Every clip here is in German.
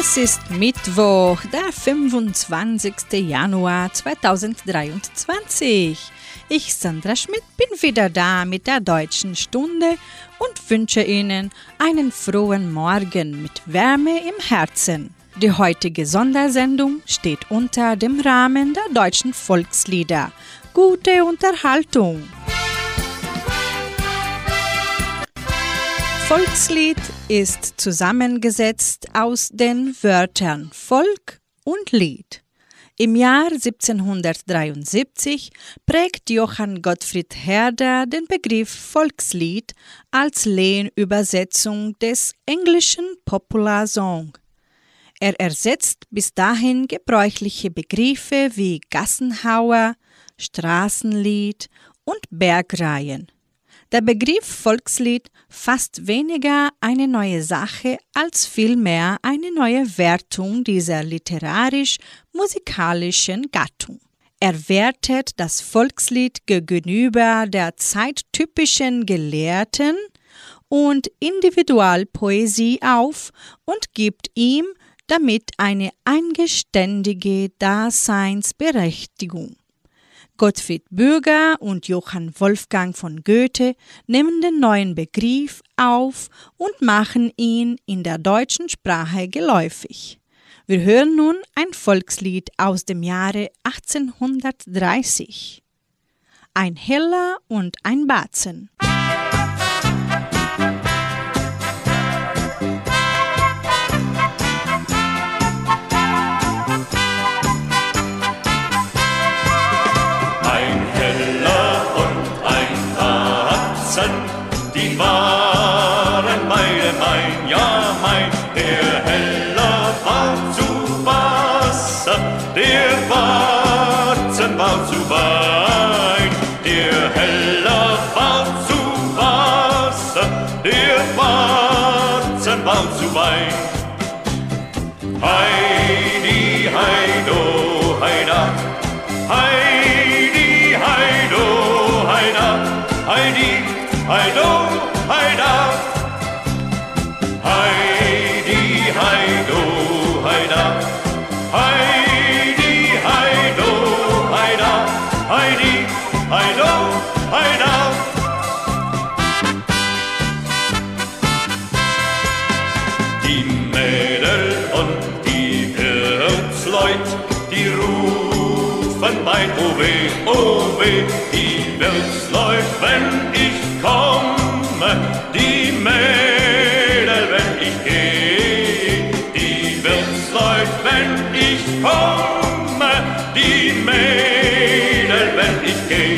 Es ist Mittwoch, der 25. Januar 2023. Ich, Sandra Schmidt, bin wieder da mit der deutschen Stunde und wünsche Ihnen einen frohen Morgen mit Wärme im Herzen. Die heutige Sondersendung steht unter dem Rahmen der deutschen Volkslieder. Gute Unterhaltung! Volkslied ist zusammengesetzt aus den Wörtern Volk und Lied. Im Jahr 1773 prägt Johann Gottfried Herder den Begriff Volkslied als Lehnübersetzung des englischen Popular Song. Er ersetzt bis dahin gebräuchliche Begriffe wie Gassenhauer, Straßenlied und Bergreihen. Der Begriff Volkslied fasst weniger eine neue Sache als vielmehr eine neue Wertung dieser literarisch-musikalischen Gattung. Er wertet das Volkslied gegenüber der zeittypischen Gelehrten und Individualpoesie auf und gibt ihm damit eine eigenständige Daseinsberechtigung. Gottfried Bürger und Johann Wolfgang von Goethe nehmen den neuen Begriff auf und machen ihn in der deutschen Sprache geläufig. Wir hören nun ein Volkslied aus dem Jahre 1830. Ein Heller und ein Batzen. weh, oh weh, die wird's läuft, wenn ich komme, die Mädel, wenn ich geh, die wird's läuft, wenn ich komme, die Mädel, wenn ich geh.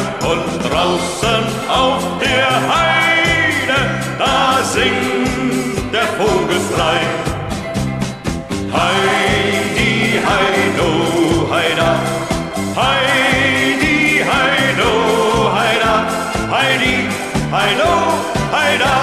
Und draußen auf der Heide, da singt der Vogel frei. Heidi, heido, heida, Heidi, heido, heida, Heidi, heido, Heida.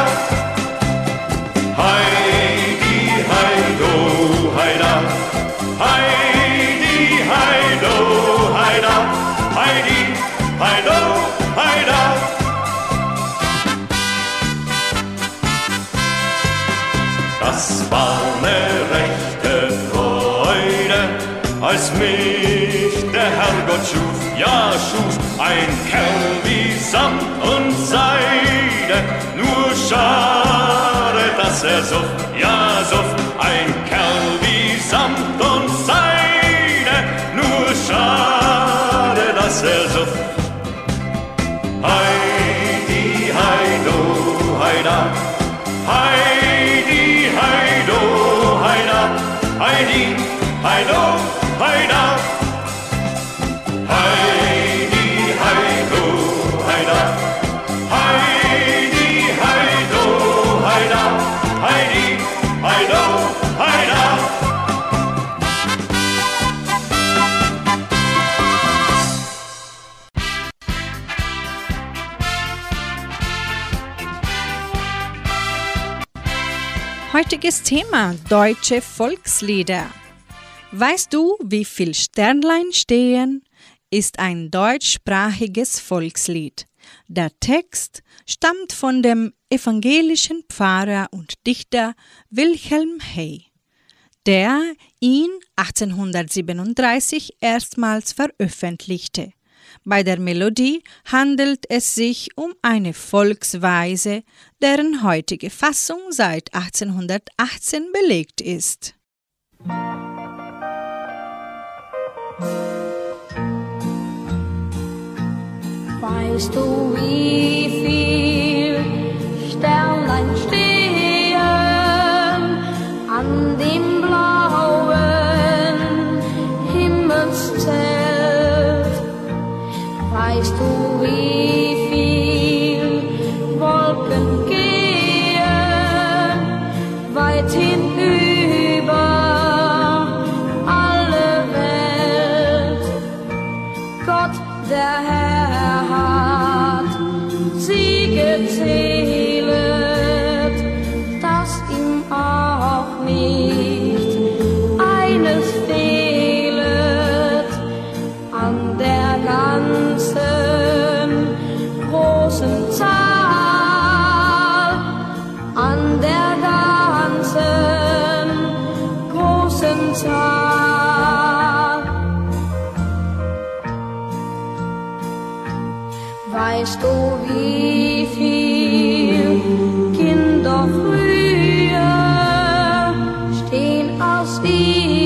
Herrgott schuf, ja schuf ein Kerl wie Samt und Seide schade, dass er suft, ja suft, ein Kerl wie Samt und Seide. Nur schade, dass er suft. Heidi, heido, heida, Heidi, heido, heida. Heidi, Heido, Heina. Heutiges Thema deutsche Volkslieder. Weißt du, wie viel Sternlein stehen? Ist ein deutschsprachiges Volkslied. Der Text stammt von dem evangelischen Pfarrer und Dichter Wilhelm Hey, der ihn 1837 erstmals veröffentlichte. Bei der Melodie handelt es sich um eine Volksweise, deren heutige Fassung seit 1818 belegt ist. Weißt du, wie viel Sternlein stehen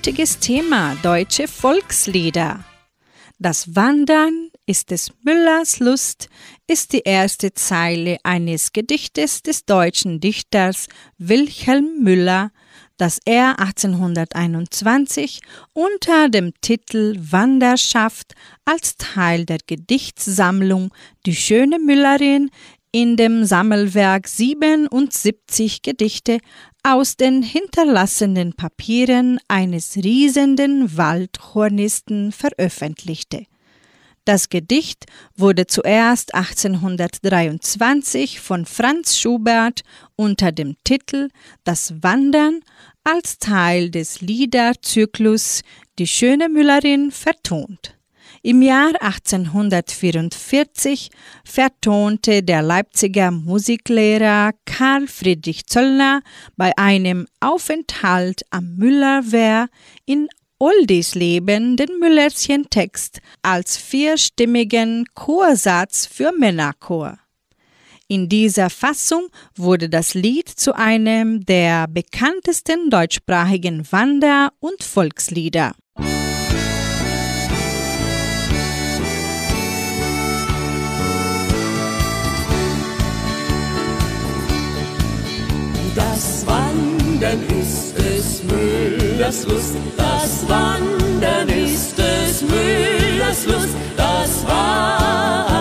Heutiges Thema deutsche Volkslieder. Das Wandern ist des Müllers Lust ist die erste Zeile eines Gedichtes des deutschen Dichters Wilhelm Müller, das er 1821 unter dem Titel Wanderschaft als Teil der Gedichtssammlung Die schöne Müllerin in dem Sammelwerk 77 Gedichte aus den hinterlassenen Papieren eines riesenden Waldhornisten veröffentlichte. Das Gedicht wurde zuerst 1823 von Franz Schubert unter dem Titel Das Wandern als Teil des Liederzyklus Die schöne Müllerin vertont. Im Jahr 1844 vertonte der Leipziger Musiklehrer Karl Friedrich Zöllner bei einem Aufenthalt am Müllerwehr in Oldisleben den Müllerchen-Text als vierstimmigen Chorsatz für Männerchor. In dieser Fassung wurde das Lied zu einem der bekanntesten deutschsprachigen Wander- und Volkslieder. Müllers Lust, das Wandern ist des Müllers Lust, das Wandern.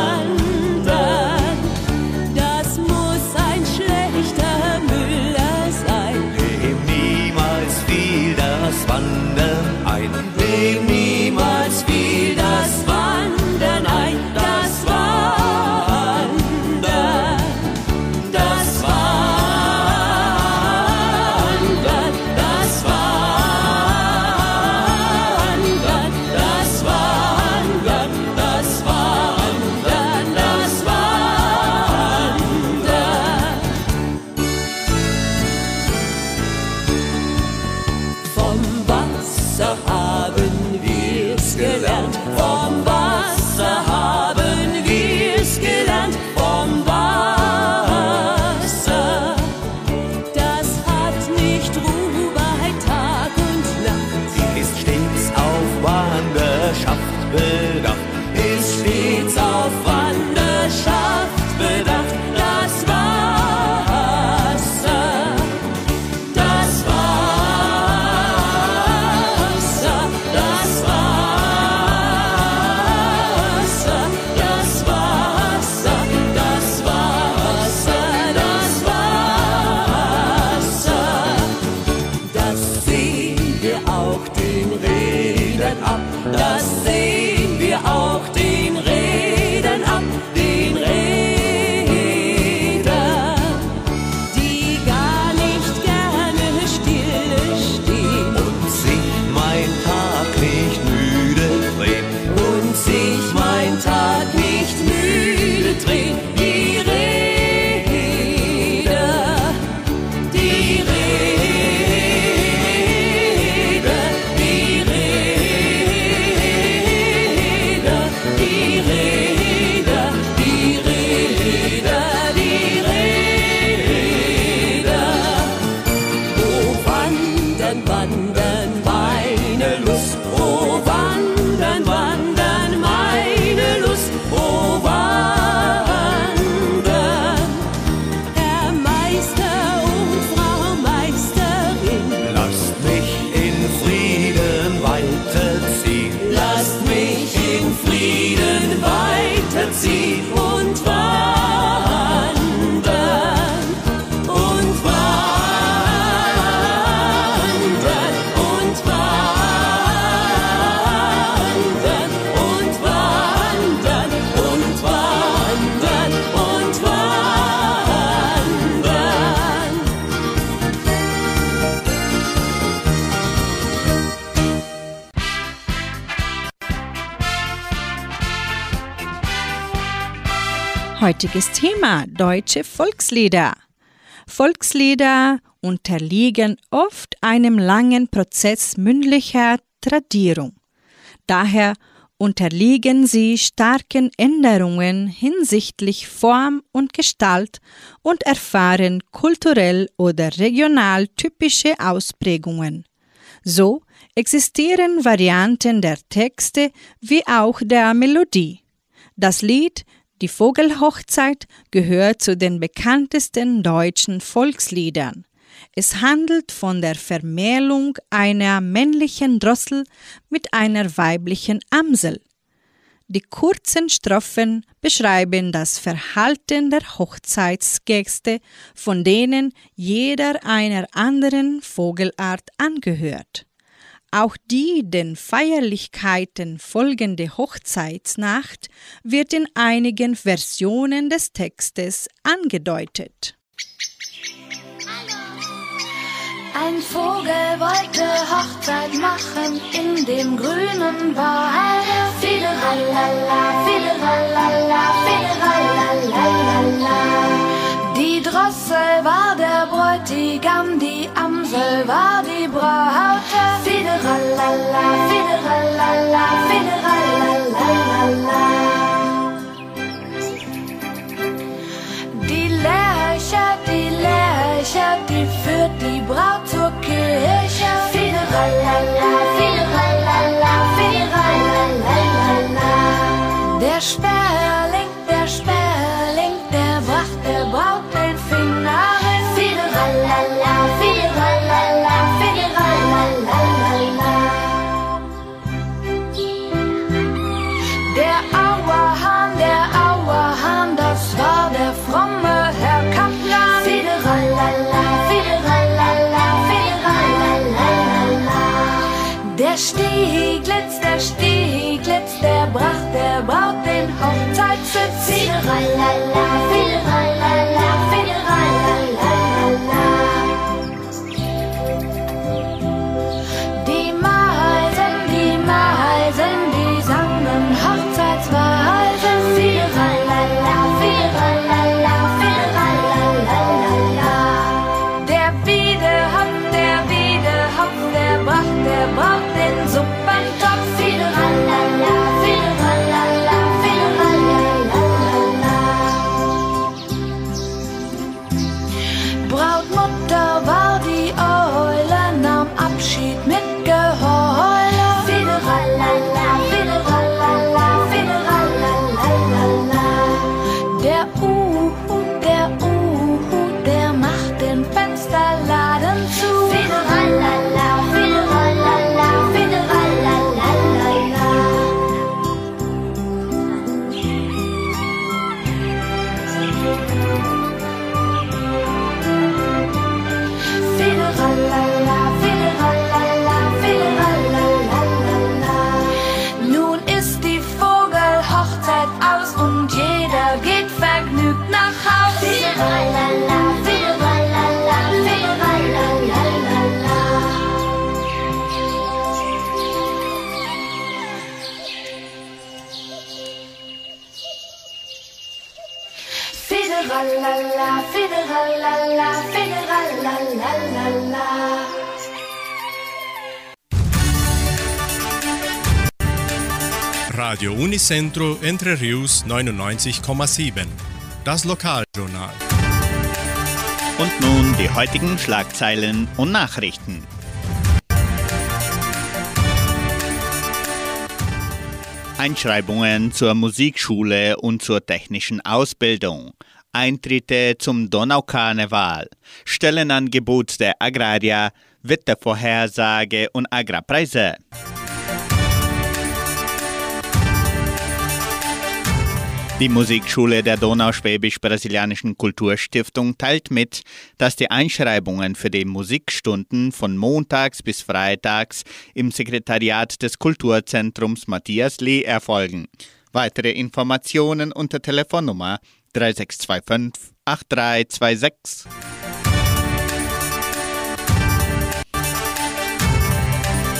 Heutiges Thema deutsche Volkslieder. Volkslieder unterliegen oft einem langen Prozess mündlicher Tradierung. Daher unterliegen sie starken Änderungen hinsichtlich Form und Gestalt und erfahren kulturell oder regional typische Ausprägungen. So existieren Varianten der Texte wie auch der Melodie. Das Lied Die Vogelhochzeit gehört zu den bekanntesten deutschen Volksliedern. Es handelt von der Vermählung einer männlichen Drossel mit einer weiblichen Amsel. Die kurzen Strophen beschreiben das Verhalten der Hochzeitsgäste, von denen jeder einer anderen Vogelart angehört. Auch die den Feierlichkeiten folgende Hochzeitsnacht wird in einigen Versionen des Textes angedeutet. Ein Vogel wollte Hochzeit machen in dem grünen Wald. Fideralala, fideralala, fideralala. Die Drossel war der Bräutigam, die Amsel war die Braut. Fideralala, fideralala, fideralala. Die Lerche, die Lerche, die führt die Braut zur Kirche. Fideralala, fideralala, fideralala. Der Sperling, Fideralala, fideralala, fideralala. Radio Unicentro Entre Rius 99,7. Das Lokaljournal. Und nun die heutigen Schlagzeilen und Nachrichten. Einschreibungen zur Musikschule und zur technischen Ausbildung. Eintritte zum Donaukarneval. Stellenangebot der Agraria. Wettervorhersage und Agrarpreise. Die Musikschule der Donauschwäbisch-Brasilianischen Kulturstiftung teilt mit, dass die Einschreibungen für die Musikstunden von montags bis freitags im Sekretariat des Kulturzentrums Matthias Lee erfolgen. Weitere Informationen unter Telefonnummer 3625 8326.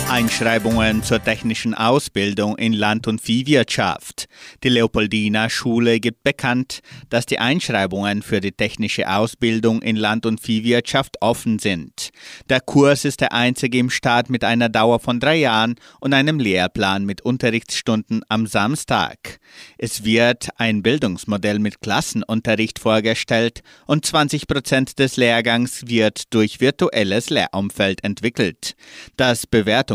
Einschreibungen zur technischen Ausbildung in Land- und Viehwirtschaft. Die Leopoldina Schule gibt bekannt, dass die Einschreibungen für die technische Ausbildung in Land- und Viehwirtschaft offen sind. Der Kurs ist der einzige im Staat mit einer Dauer von drei Jahren und einem Lehrplan mit Unterrichtsstunden am Samstag. Es wird ein Bildungsmodell mit Klassenunterricht vorgestellt und 20 Prozent des Lehrgangs wird durch virtuelles Lehrumfeld entwickelt. Das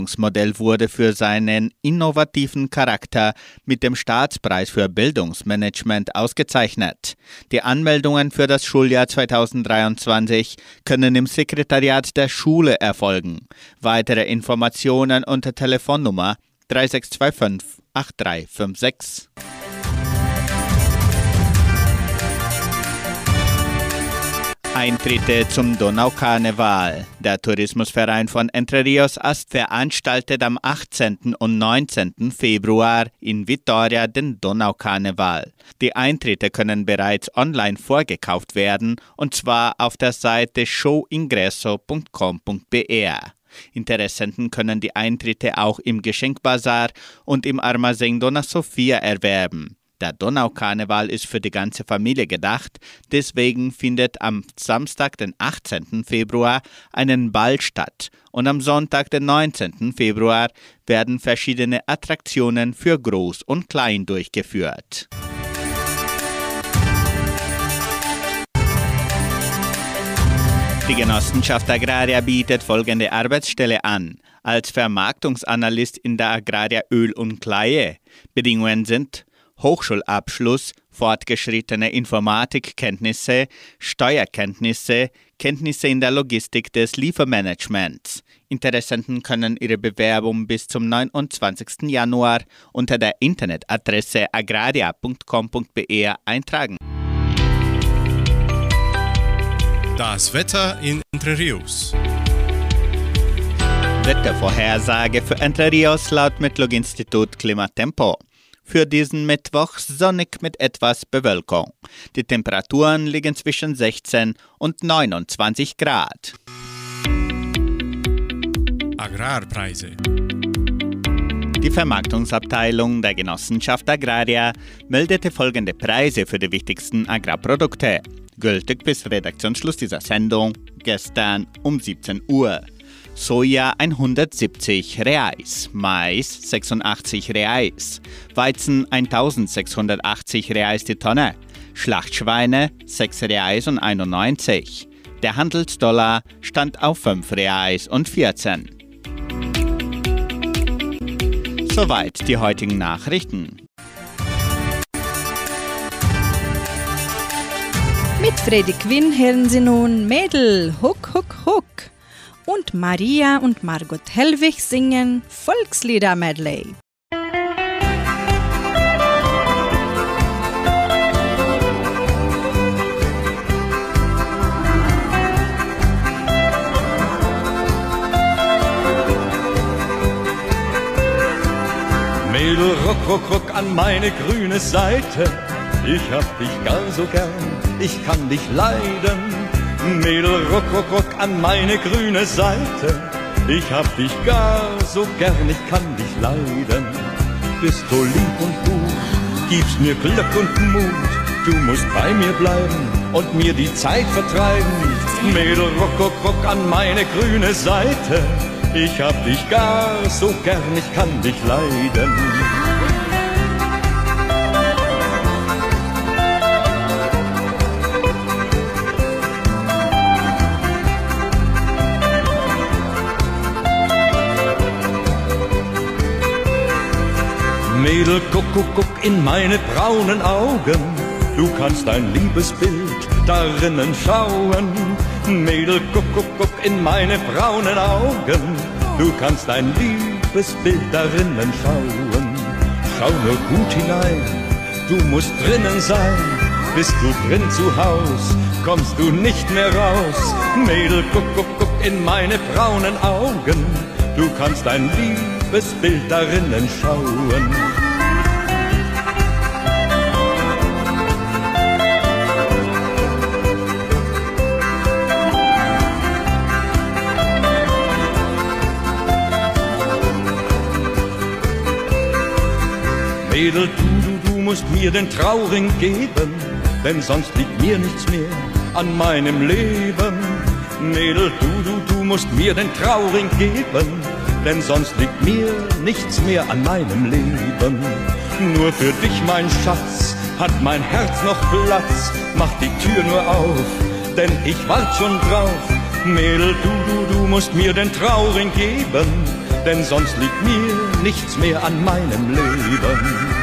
Bewertungsmodell wurde für seinen innovativen Charakter mit dem Staatspreis für Bildungsmanagement ausgezeichnet. Die Anmeldungen für das Schuljahr 2023 können im Sekretariat der Schule erfolgen. Weitere Informationen unter Telefonnummer 3625 8356. Eintritte zum Donaukarneval. Der Tourismusverein von Entre Rios Ast veranstaltet am 18. und 19. Februar in Vitoria den Donaukarneval. Die Eintritte können bereits online vorgekauft werden und zwar auf der Seite showingresso.com.br. Interessenten können die Eintritte auch im Geschenkbazar und im Armazém Dona Sofia erwerben. Der Donaukarneval ist für die ganze Familie gedacht, deswegen findet am Samstag, den 18. Februar, einen Ball statt und am Sonntag, den 19. Februar, werden verschiedene Attraktionen für Groß und Klein durchgeführt. Die Genossenschaft Agraria bietet folgende Arbeitsstelle an. Als Vermarktungsanalyst in der Agraria Öl und Kleie. Bedingungen sind Hochschulabschluss, fortgeschrittene Informatikkenntnisse, Steuerkenntnisse, Kenntnisse in der Logistik des Liefermanagements. Interessenten können ihre Bewerbung bis zum 29. Januar unter der Internetadresse agraria.com.br eintragen. Das Wetter in Entre Rios. Wettervorhersage für Entre Rios laut Metlog-Institut Klimatempo. Für diesen Mittwoch sonnig mit etwas Bewölkung. Die Temperaturen liegen zwischen 16 und 29 Grad. Agrarpreise. Die Vermarktungsabteilung der Genossenschaft Agraria meldete folgende Preise für die wichtigsten Agrarprodukte. Gültig bis Redaktionsschluss dieser Sendung gestern um 17 Uhr. Soja 170 Reais, Mais 86 Reais, Weizen 1680 Reais die Tonne, Schlachtschweine 6 Reais und 91. Der Handelsdollar stand auf 5 Reais und 14. Soweit die heutigen Nachrichten. Mit Freddy Quinn hören Sie nun Mädel, Huck, Huck, Huck. Und Maria und Margot Hellwig singen Volkslieder-Medley. Mädel, ruck, ruck, ruck an meine grüne Seite. Ich hab dich gar so gern, ich kann dich leiden. Mädel, ruck, ruck, ruck an meine grüne Seite. Ich hab dich gar so gern, ich kann dich leiden. Bist du lieb und gut, gibst mir Glück und Mut. Du musst bei mir bleiben und mir die Zeit vertreiben. Mädel, ruck, ruck, ruck an meine grüne Seite. Ich hab dich gar so gern, ich kann dich leiden. Mädel, guck, guck, guck in meine braunen Augen. Du kannst dein Liebesbild darinnen schauen. Mädel, guck, guck, guck in meine braunen Augen. Du kannst dein Liebesbild darinnen schauen. Schau nur gut hinein, du musst drinnen sein. Bist du drin zu Haus, kommst du nicht mehr raus. Mädel, guck, guck, guck in meine braunen Augen. Du kannst dein Liebesbild liebes Bild darinnen schauen. Mädel, du, du, du musst mir den Trauring geben, denn sonst liegt mir nichts mehr an meinem Leben. Mädel, du, du, du musst mir den Trauring geben, denn sonst liegt mir nichts mehr an meinem Leben. Nur für dich, mein Schatz, hat mein Herz noch Platz, mach die Tür nur auf, denn ich wart schon drauf. Mädel, du, du, du musst mir den Trauring geben, denn sonst liegt mir nichts mehr an meinem Leben.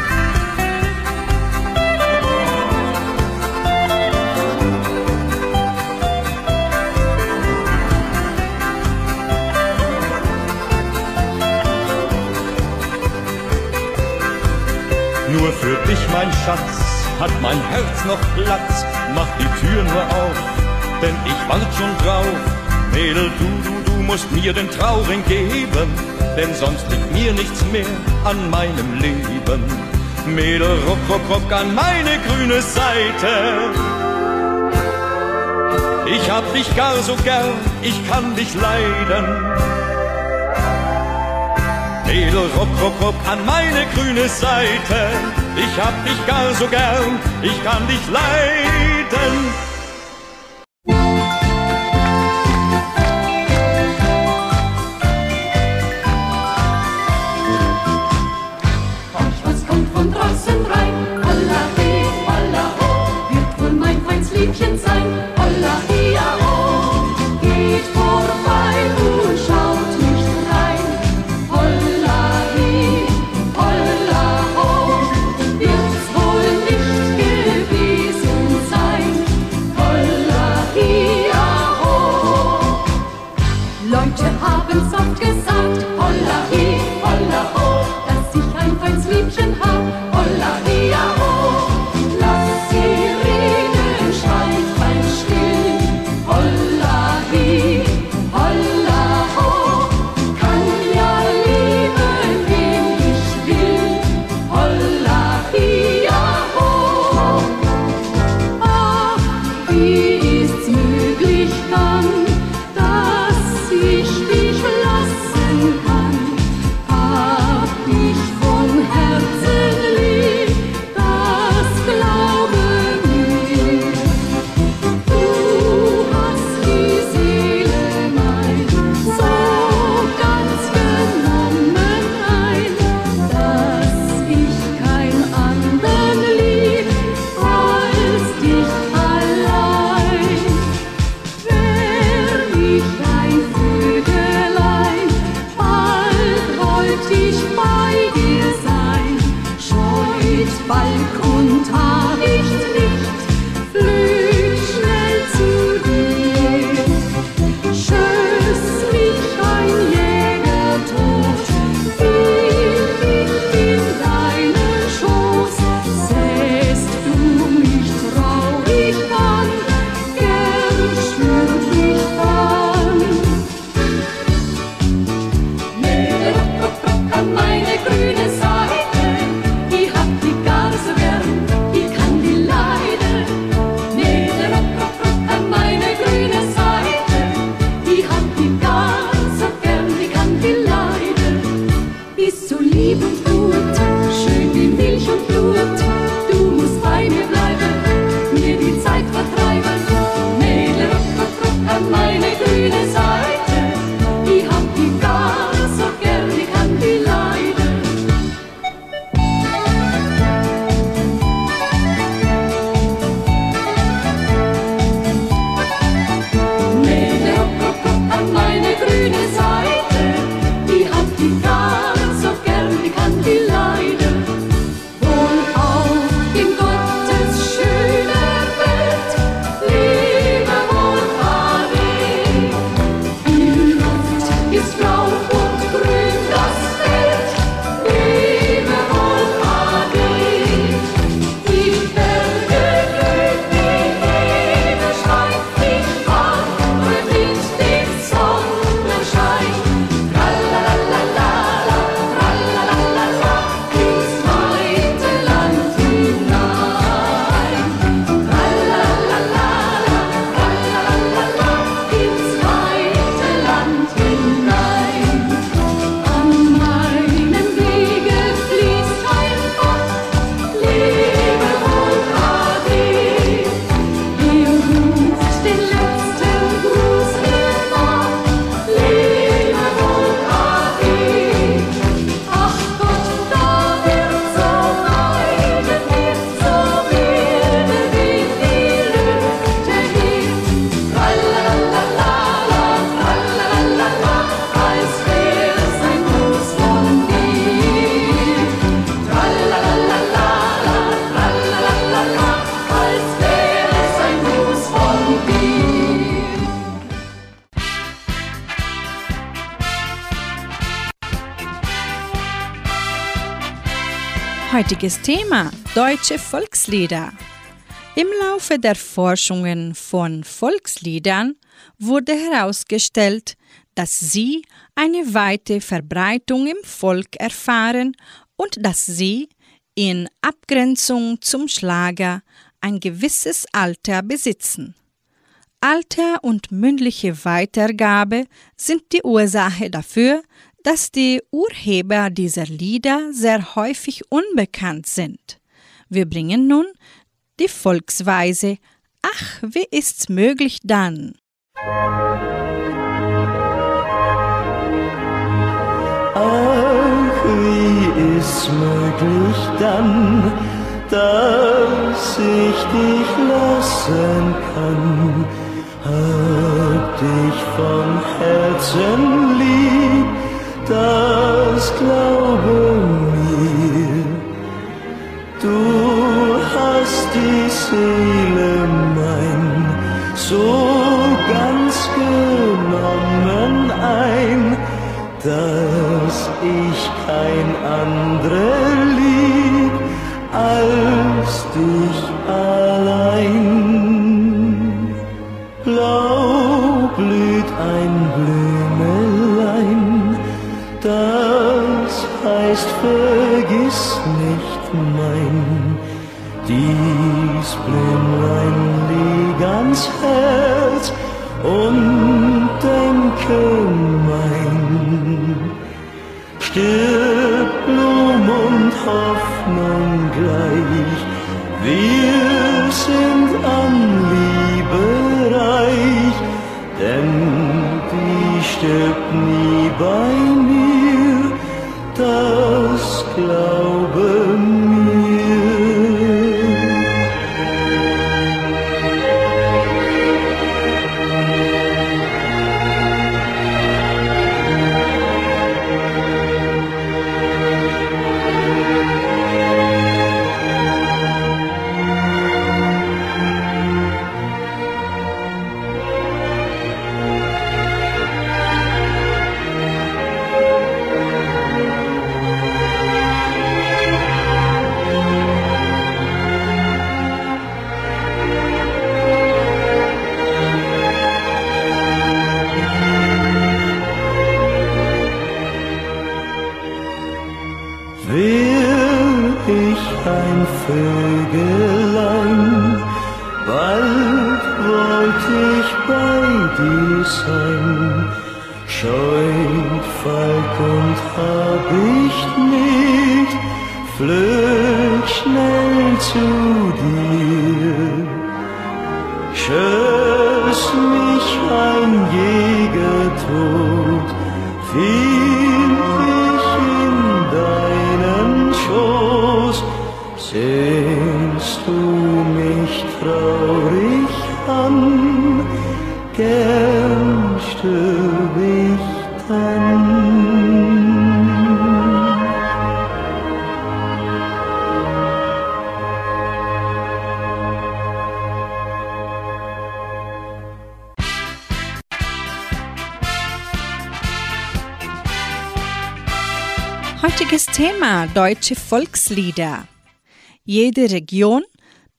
Nur für dich, mein Schatz, hat mein Herz noch Platz. Mach die Tür nur auf, denn ich wart schon drauf. Mädel, du, du, du musst mir den Trauring geben, denn sonst liegt mir nichts mehr an meinem Leben. Mädel, rock, rock, rock an meine grüne Seite. Ich hab dich gar so gern, ich kann dich leiden. Mädel, rock, rock, rock an meine grüne Seite. Ich hab dich gar so gern, ich kann dich leiden. Heutiges Thema Deutsche Volkslieder. Im Laufe der Forschungen von Volksliedern wurde herausgestellt, dass sie eine weite Verbreitung im Volk erfahren und dass sie in Abgrenzung zum Schlager ein gewisses Alter besitzen. Alter und mündliche Weitergabe sind die Ursache dafür, dass die Urheber dieser Lieder sehr häufig unbekannt sind. Wir bringen nun die Volksweise Ach, wie ist's möglich dann? Ach, wie ist's möglich dann, dass ich dich lassen kann? Hab dich von Herzen lieb, das glaube mir. Du hast die Seele mein so ganz genommen ein, dass ich kein anderer lieb als dich Bye. Ein Vögelein, bald wollt ich bei dir sein. Scheut Falk und Habicht nicht, flög schnell zu dir. Schöss mich ein Jäger tot, Deutsche Volkslieder. Jede Region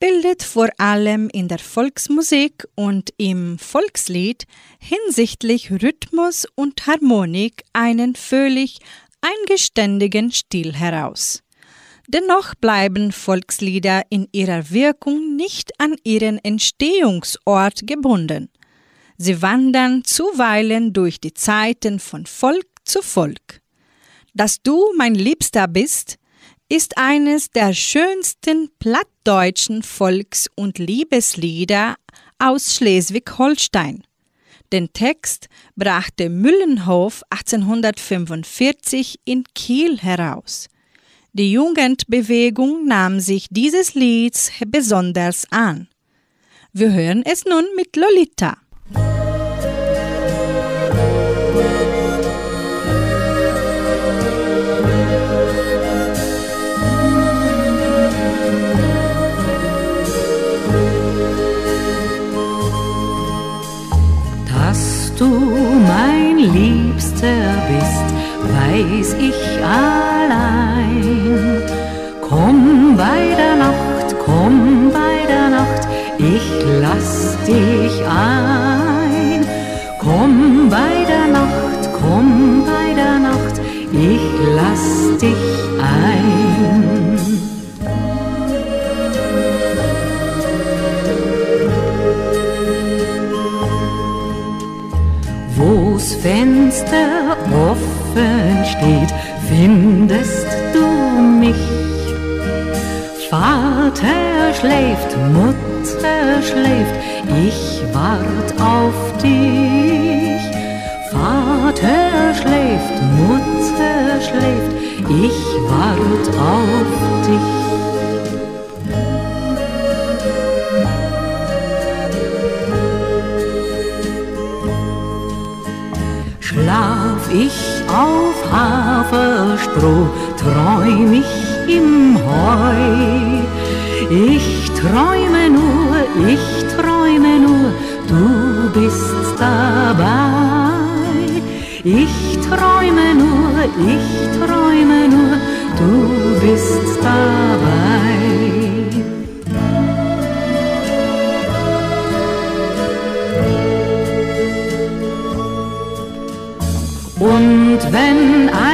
bildet vor allem in der Volksmusik und im Volkslied hinsichtlich Rhythmus und Harmonik einen völlig eigenständigen Stil heraus. Dennoch bleiben Volkslieder in ihrer Wirkung nicht an ihren Entstehungsort gebunden. Sie wandern zuweilen durch die Zeiten von Volk zu Volk. Dass du mein Liebster bist, ist eines der schönsten plattdeutschen Volks- und Liebeslieder aus Schleswig-Holstein. Den Text brachte Müllenhof 1845 in Kiel heraus. Die Jugendbewegung nahm sich dieses Lieds besonders an. Wir hören es nun mit Lolita. Du mein Liebster bist, weiß ich allein. Komm bei der Nacht, komm bei der Nacht, ich lass dich ein. Komm bei der Nacht, komm bei der Nacht, ich lass dich ein. Vater schläft, Mutter schläft, ich wart auf dich. Vater schläft, Mutter schläft, ich wart auf dich. Schlaf ich auf Haferstroh, träum ich im Heu. Ich träume nur, ich träume nur, du bist dabei. Ich träume nur, ich träume nur, du bist dabei. Und wenn ein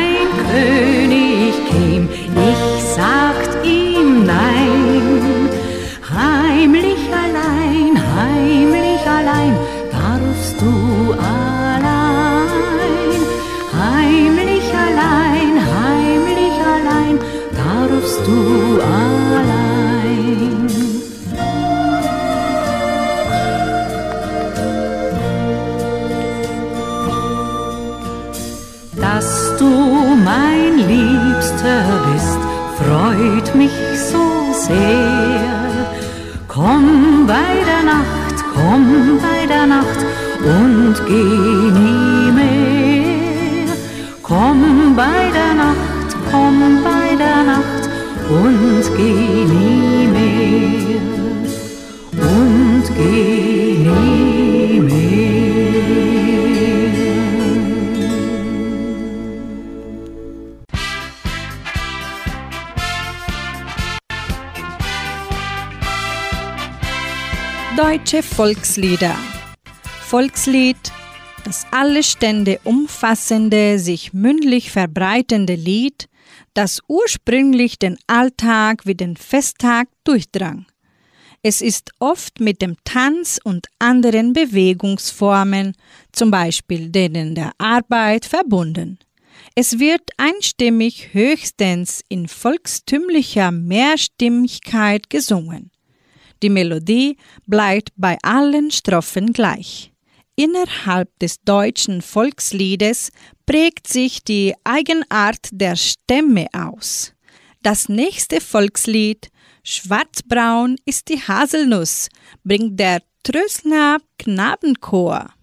Volkslieder. Volkslied, das alle Stände umfassende, sich mündlich verbreitende Lied, das ursprünglich den Alltag wie den Festtag durchdrang. Es ist oft mit dem Tanz und anderen Bewegungsformen, zum Beispiel denen der Arbeit, verbunden. Es wird einstimmig höchstens in volkstümlicher Mehrstimmigkeit gesungen. Die Melodie bleibt bei allen Strophen gleich. Innerhalb des deutschen Volksliedes prägt sich die Eigenart der Stämme aus. Das nächste Volkslied Schwarzbraun ist die Haselnuss bringt der Trösner Knabenchor.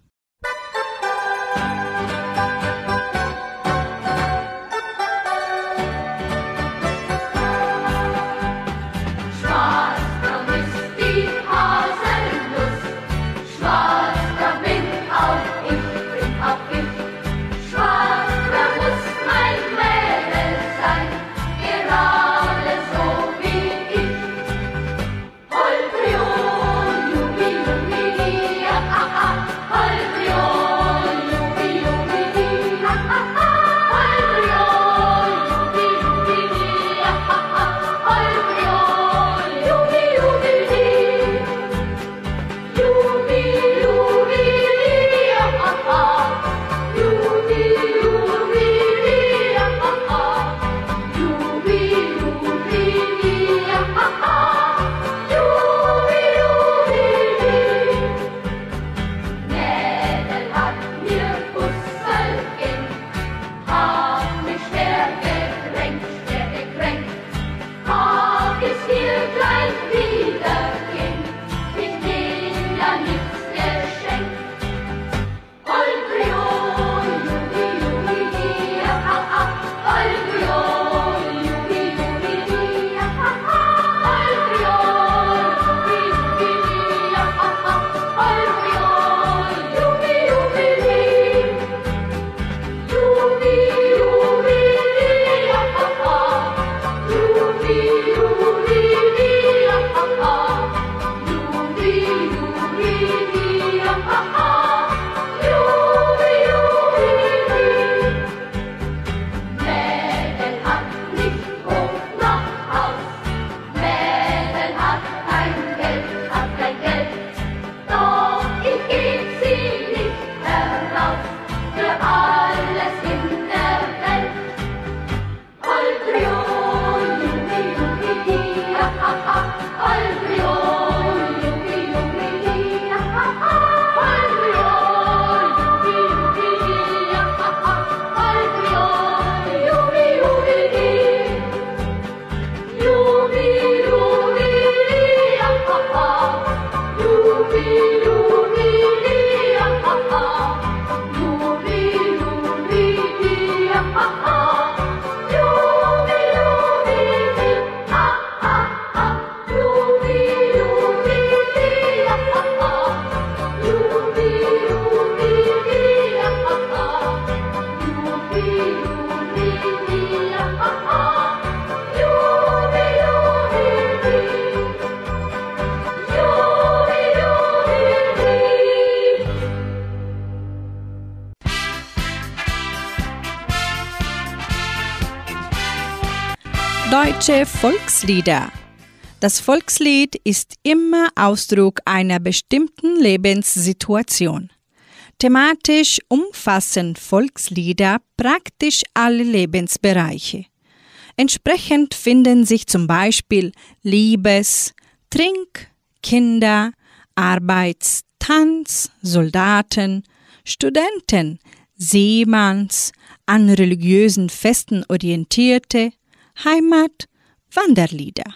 Volkslieder. Das Volkslied ist immer Ausdruck einer bestimmten Lebenssituation. Thematisch umfassen Volkslieder praktisch alle Lebensbereiche. Entsprechend finden sich zum Beispiel Liebes-, Trink-, Kinder-, Arbeits-, Tanz-, Soldaten-, Studenten-, Seemanns-, an religiösen Festen orientierte, Heimat-, Wanderlieder.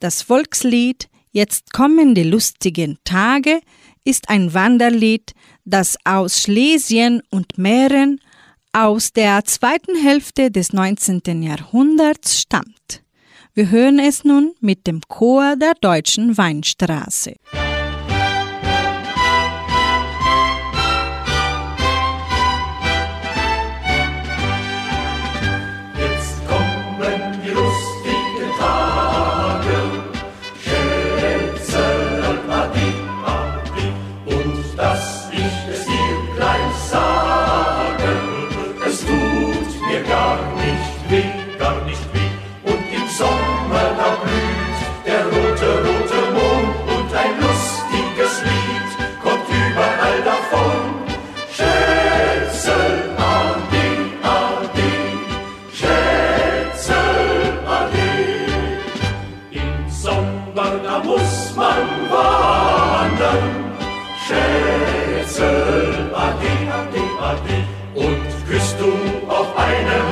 Das Volkslied Jetzt kommen die lustigen Tage ist ein Wanderlied, das aus Schlesien und Mähren aus der zweiten Hälfte des 19. Jahrhunderts stammt. Wir hören es nun mit dem Chor der Deutschen Weinstraße. Schätze, Ade, Ade, Ade. Und küsst du auf einen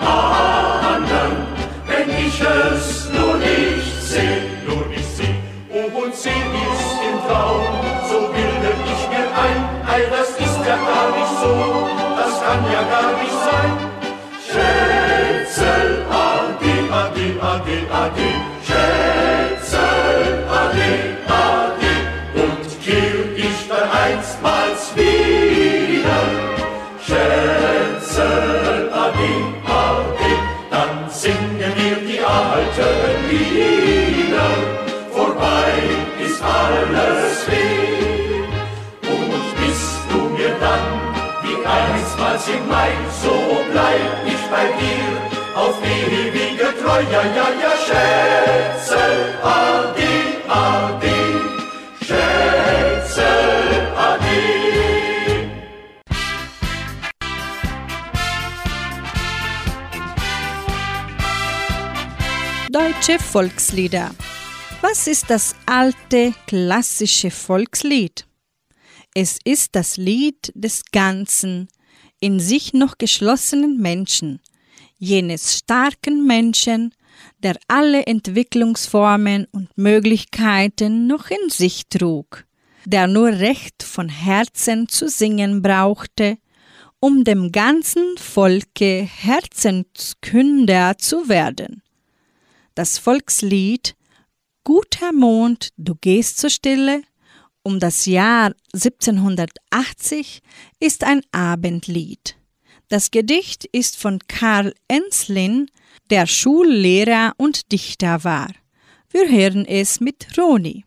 anderen, wenn ich es nur nicht seh, nur nicht seh. Oh, und seh ist im Traum, so bilde ich mir ein, ei, das ist ja gar nicht so, das kann ja gar nicht sein. Einstmals im Mai, so bleib ich bei dir auf ewige Treu. Ja, ja, ja, Schätze, Ade, Ade, Schätze, Ade. Deutsche Volkslieder. Was ist das alte klassische Volkslied? Es ist das Lied des ganzen, in sich noch geschlossenen Menschen, jenes starken Menschen, der alle Entwicklungsformen und Möglichkeiten noch in sich trug, der nur Recht von Herzen zu singen brauchte, um dem ganzen Volke Herzenskünder zu werden. Das Volkslied Guter Mond, du gehst zur Stille um das Jahr 1780 ist ein Abendlied. Das Gedicht ist von Karl Enslin, der Schullehrer und Dichter war. Wir hören es mit Roni.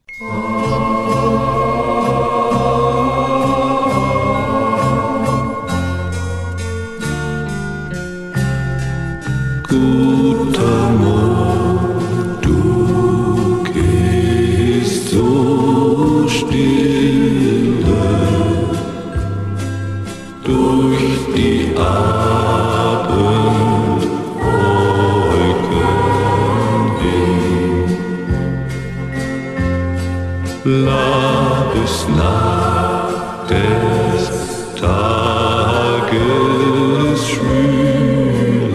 Lab es nach des Tages Schwüle.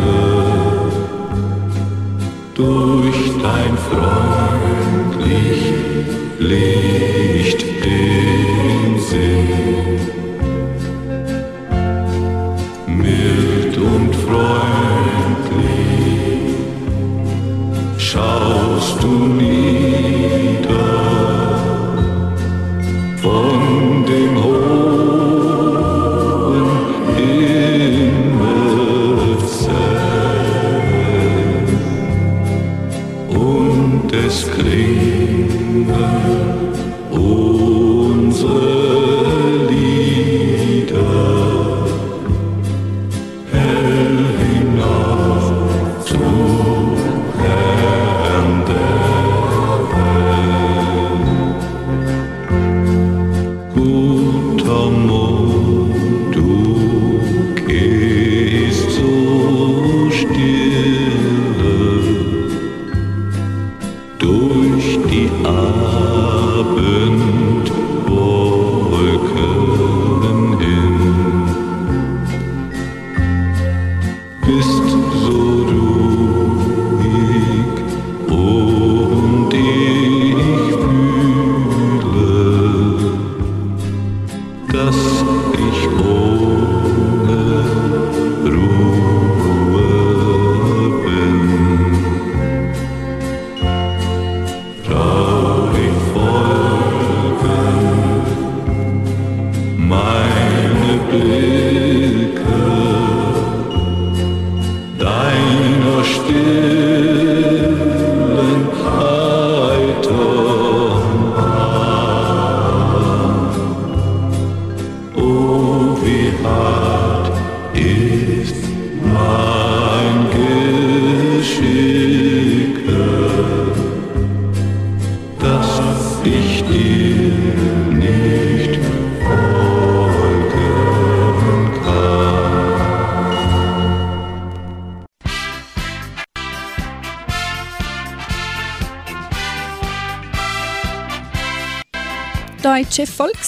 Durch dein freundlich Licht den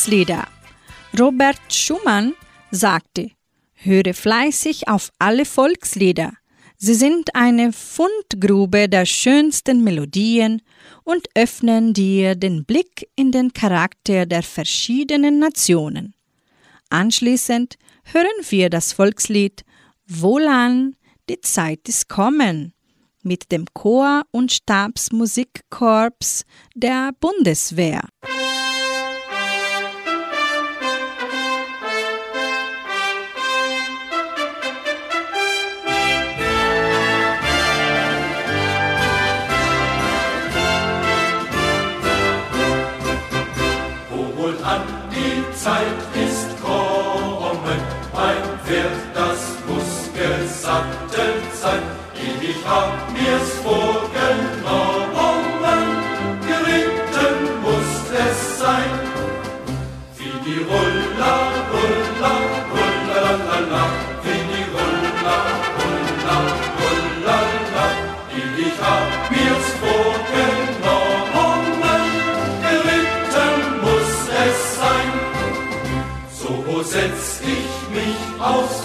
Volkslieder. Robert Schumann sagte, höre fleißig auf alle Volkslieder. Sie sind eine Fundgrube der schönsten Melodien und öffnen dir den Blick in den Charakter der verschiedenen Nationen. Anschließend hören wir das Volkslied Wohlan, die Zeit ist kommen mit dem Chor- und Stabsmusikkorps der Bundeswehr. Zeit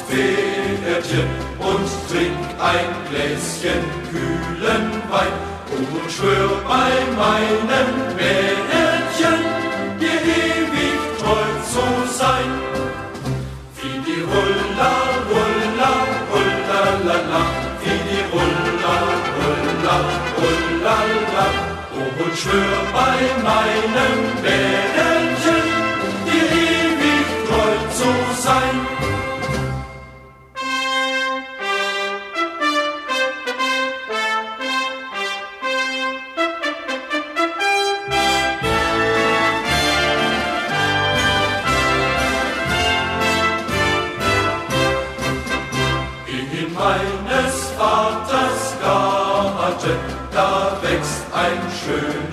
aufs Pferdchen und trink ein Gläschen kühlen Wein und schwör bei meinem Mädchen, dir ewig treu zu sein. Wie die Rulla, Rulla, Rulla, la, la, wie die Rulla, Rulla, Rulla, la, und schwör bei meinem Mädchen, dir ewig treu zu sein. Ein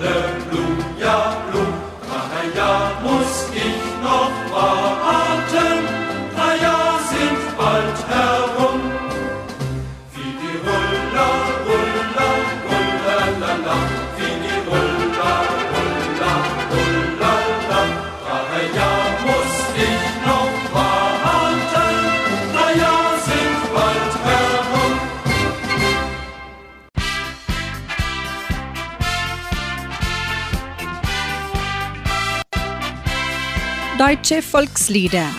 Deutsche Volkslieder.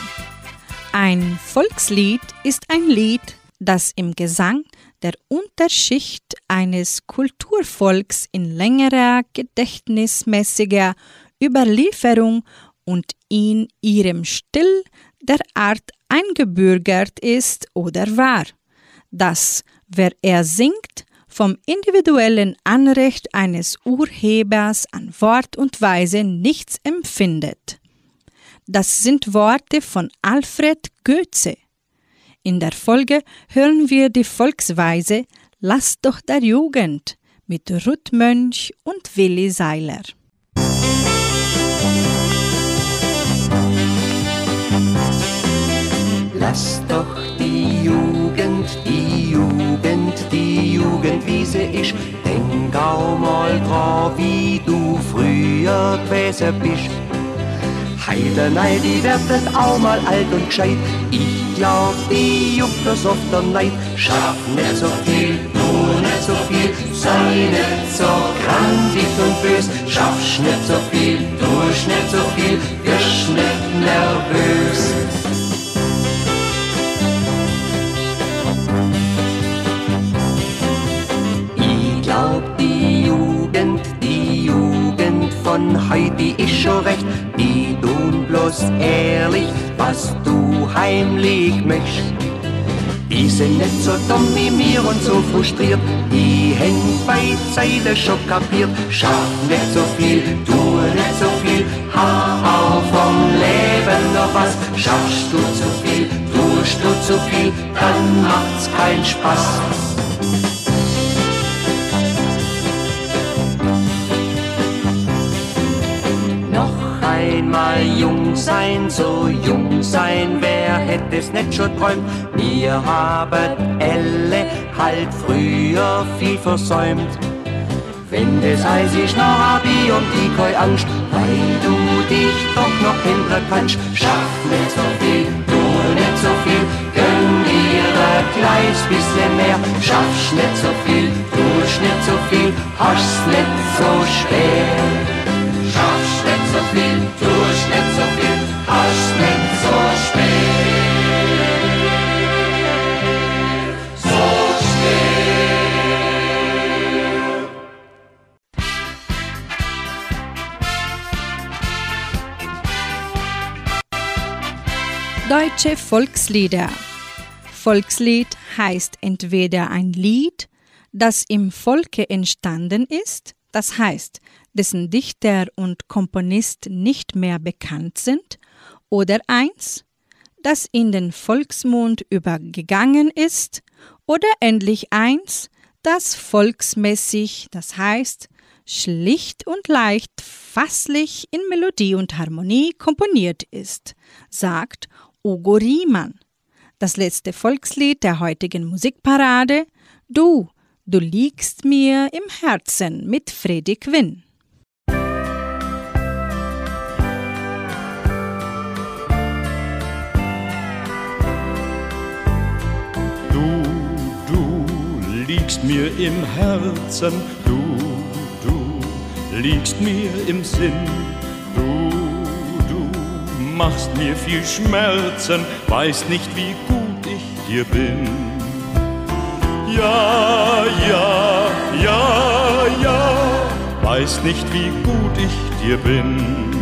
Ein Volkslied ist ein Lied, das im Gesang der Unterschicht eines Kulturvolks in längerer gedächtnismäßiger Überlieferung und in ihrem Stil der Art eingebürgert ist oder war, dass, wer er singt, vom individuellen Anrecht eines Urhebers an Wort und Weise nichts empfindet. Das sind Worte von Alfred Goethe. In der Folge hören wir die Volksweise Lass doch der Jugend mit Ruth Mönch und Willi Seiler. Lass doch die Jugend, die Jugend, die Jugend, wie sie ist. Denk auch mal dran, wie du früher gewesen bist. Heide, nein, die werden auch mal alt und gescheit. Ich glaub, die juckt das auf der Neid. Schaff nicht so viel, du nicht so viel, sei nicht so grandig und bös, schaffst nicht so viel, tust nicht so viel, wirst nicht nervös. Ich glaub, die Jugend, die Jugend von heute ist schon recht. Die tun bloß ehrlich, was du heimlich möchtest. Die sind nicht so dumm wie mir und so frustriert. Die hängen bei Zeile schon kapiert. Schaff nicht so viel, tu nicht so viel. Ha auch vom Leben noch was. Schaffst du zu viel, tust du zu viel, dann macht's keinen Spaß. Einmal jung sein, so jung sein, wer hätte es nicht schon träumt? Wir haben elle halt früher viel versäumt. Wenn das heißt, ich noch hab ich um die kei Angst, weil du dich doch noch hindern kannst. Schaff nicht so viel, tu nicht so viel, gönn dir ein bisschen mehr. Schaffst nicht so viel, tust nicht so viel, hast nicht so schwer. Deutsche Volkslieder. Volkslied heißt entweder ein Lied, das im Volke entstanden ist, das heißt, dessen Dichter und Komponist nicht mehr bekannt sind, oder eins, das in den Volksmund übergegangen ist, oder endlich eins, das volksmäßig, das heißt, schlicht und leicht fasslich in Melodie und Harmonie komponiert ist, sagt Ugo Riemann. Das letzte Volkslied der heutigen Musikparade, Du, du liegst mir im Herzen mit Freddy Quinn. Du, du liegst mir im Herzen, du, du liegst mir im Sinn, machst mir viel Schmerzen, weißt nicht, wie gut ich dir bin. Ja, ja, ja, ja, weißt nicht, wie gut ich dir bin.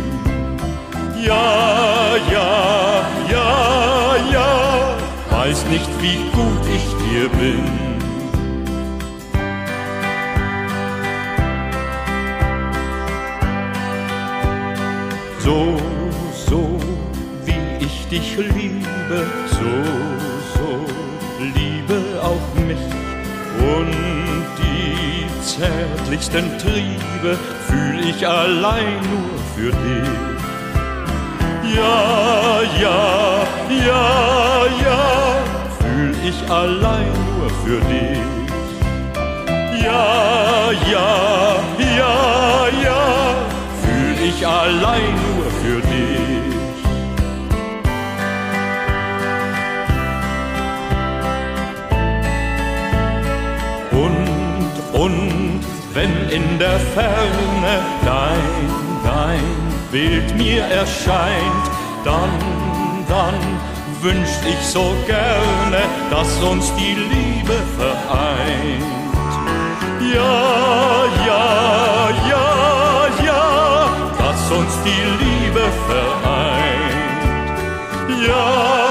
Ja, ja, ja, ja, weiß nicht, wie gut ich dir bin. Liebe, so, so, liebe auch mich. Und die zärtlichsten Triebe fühl ich allein nur für dich. Ja, ja, ja, ja, fühl ich allein nur für dich. Ja, ja, ja, ja, fühl ich allein nur für dich. Wenn in der Ferne dein, dein Bild mir erscheint, dann, dann wünscht ich so gerne, dass uns die Liebe vereint. Ja, ja, ja, ja, dass uns die Liebe vereint. Ja,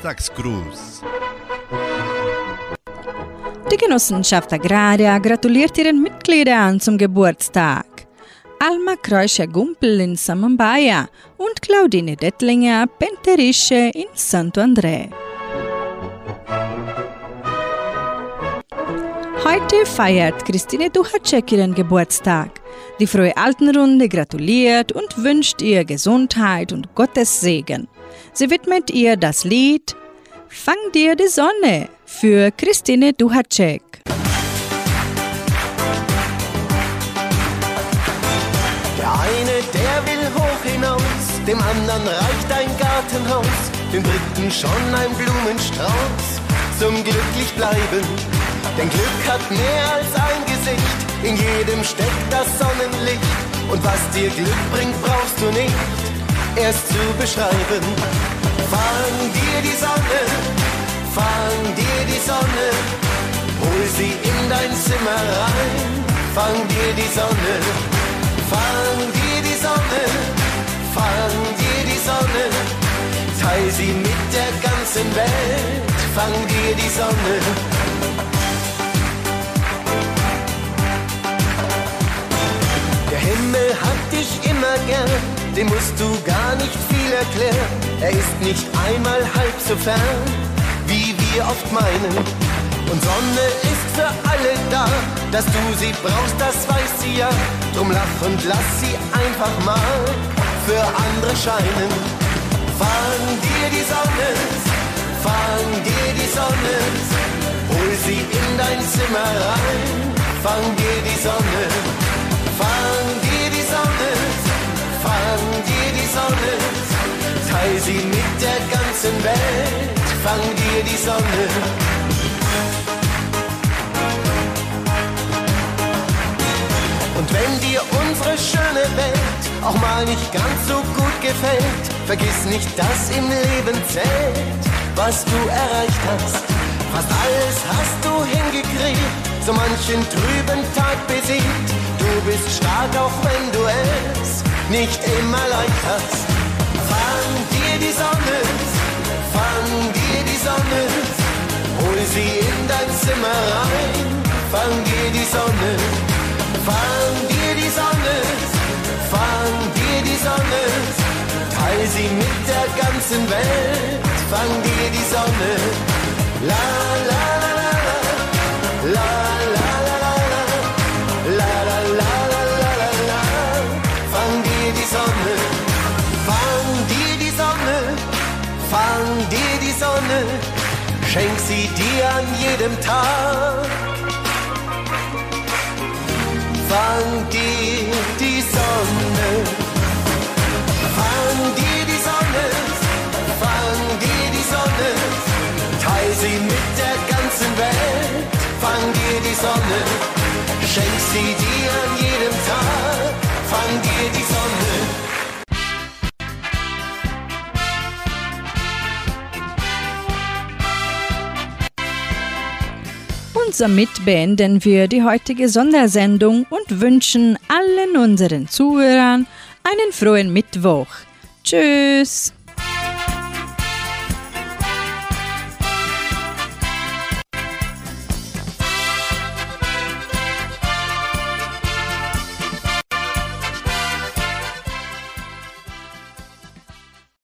Geburtstagsgruß. Die Genossenschaft Agraria gratuliert ihren Mitgliedern zum Geburtstag. Alma Kreuscher-Gumpel in Samambaya und Claudine Dettlinger Penterische in Santo André. Heute feiert Christine Duchacek ihren Geburtstag. Die Frohe Altenrunde gratuliert und wünscht ihr Gesundheit und Gottes Segen. Sie widmet ihr das Lied Fang dir die Sonne für Christine Duchacek. Der eine, der will hoch hinaus, dem anderen reicht ein Gartenhaus, dem dritten schon ein Blumenstrauß zum glücklich bleiben. Denn Glück hat mehr als ein Gesicht, in jedem steckt das Sonnenlicht. Und was dir Glück bringt, brauchst du nicht erst zu beschreiben. Fang dir die Sonne, fang dir die Sonne, hol sie in dein Zimmer rein. Fang dir die Sonne, fang dir die Sonne, fang dir die Sonne, teil sie mit der ganzen Welt. Fang dir die Sonne. Der Himmel hat dich immer gern, dem musst du gar nicht viel erklären. Er ist nicht einmal halb so fern, wie wir oft meinen. Und Sonne ist für alle da, dass du sie brauchst, das weiß sie ja. Drum lach und lass sie einfach mal für andere scheinen. Fang dir die Sonne, fang dir die Sonne, hol sie in dein Zimmer rein. Fang dir die Sonne, fang dir fang dir die Sonne, teil sie mit der ganzen Welt. Fang dir die Sonne. Und wenn dir unsere schöne Welt auch mal nicht ganz so gut gefällt, vergiss nicht, dass im Leben zählt, was du erreicht hast. Fast alles hast du hingekriegt, so manchen trüben Tag besiegt. Du bist stark, auch wenn du es nicht immer leicht hast. Fang dir die Sonne, fang dir die Sonne, hol sie in dein Zimmer rein. Fang dir die Sonne, fang dir die Sonne, fang dir die Sonne, teil sie mit der ganzen Welt. Fang dir die Sonne, la la la la la, la schenk sie dir an jedem Tag. Fang die Und somit beenden wir die heutige Sondersendung und wünschen allen unseren Zuhörern einen frohen Mittwoch. Tschüss!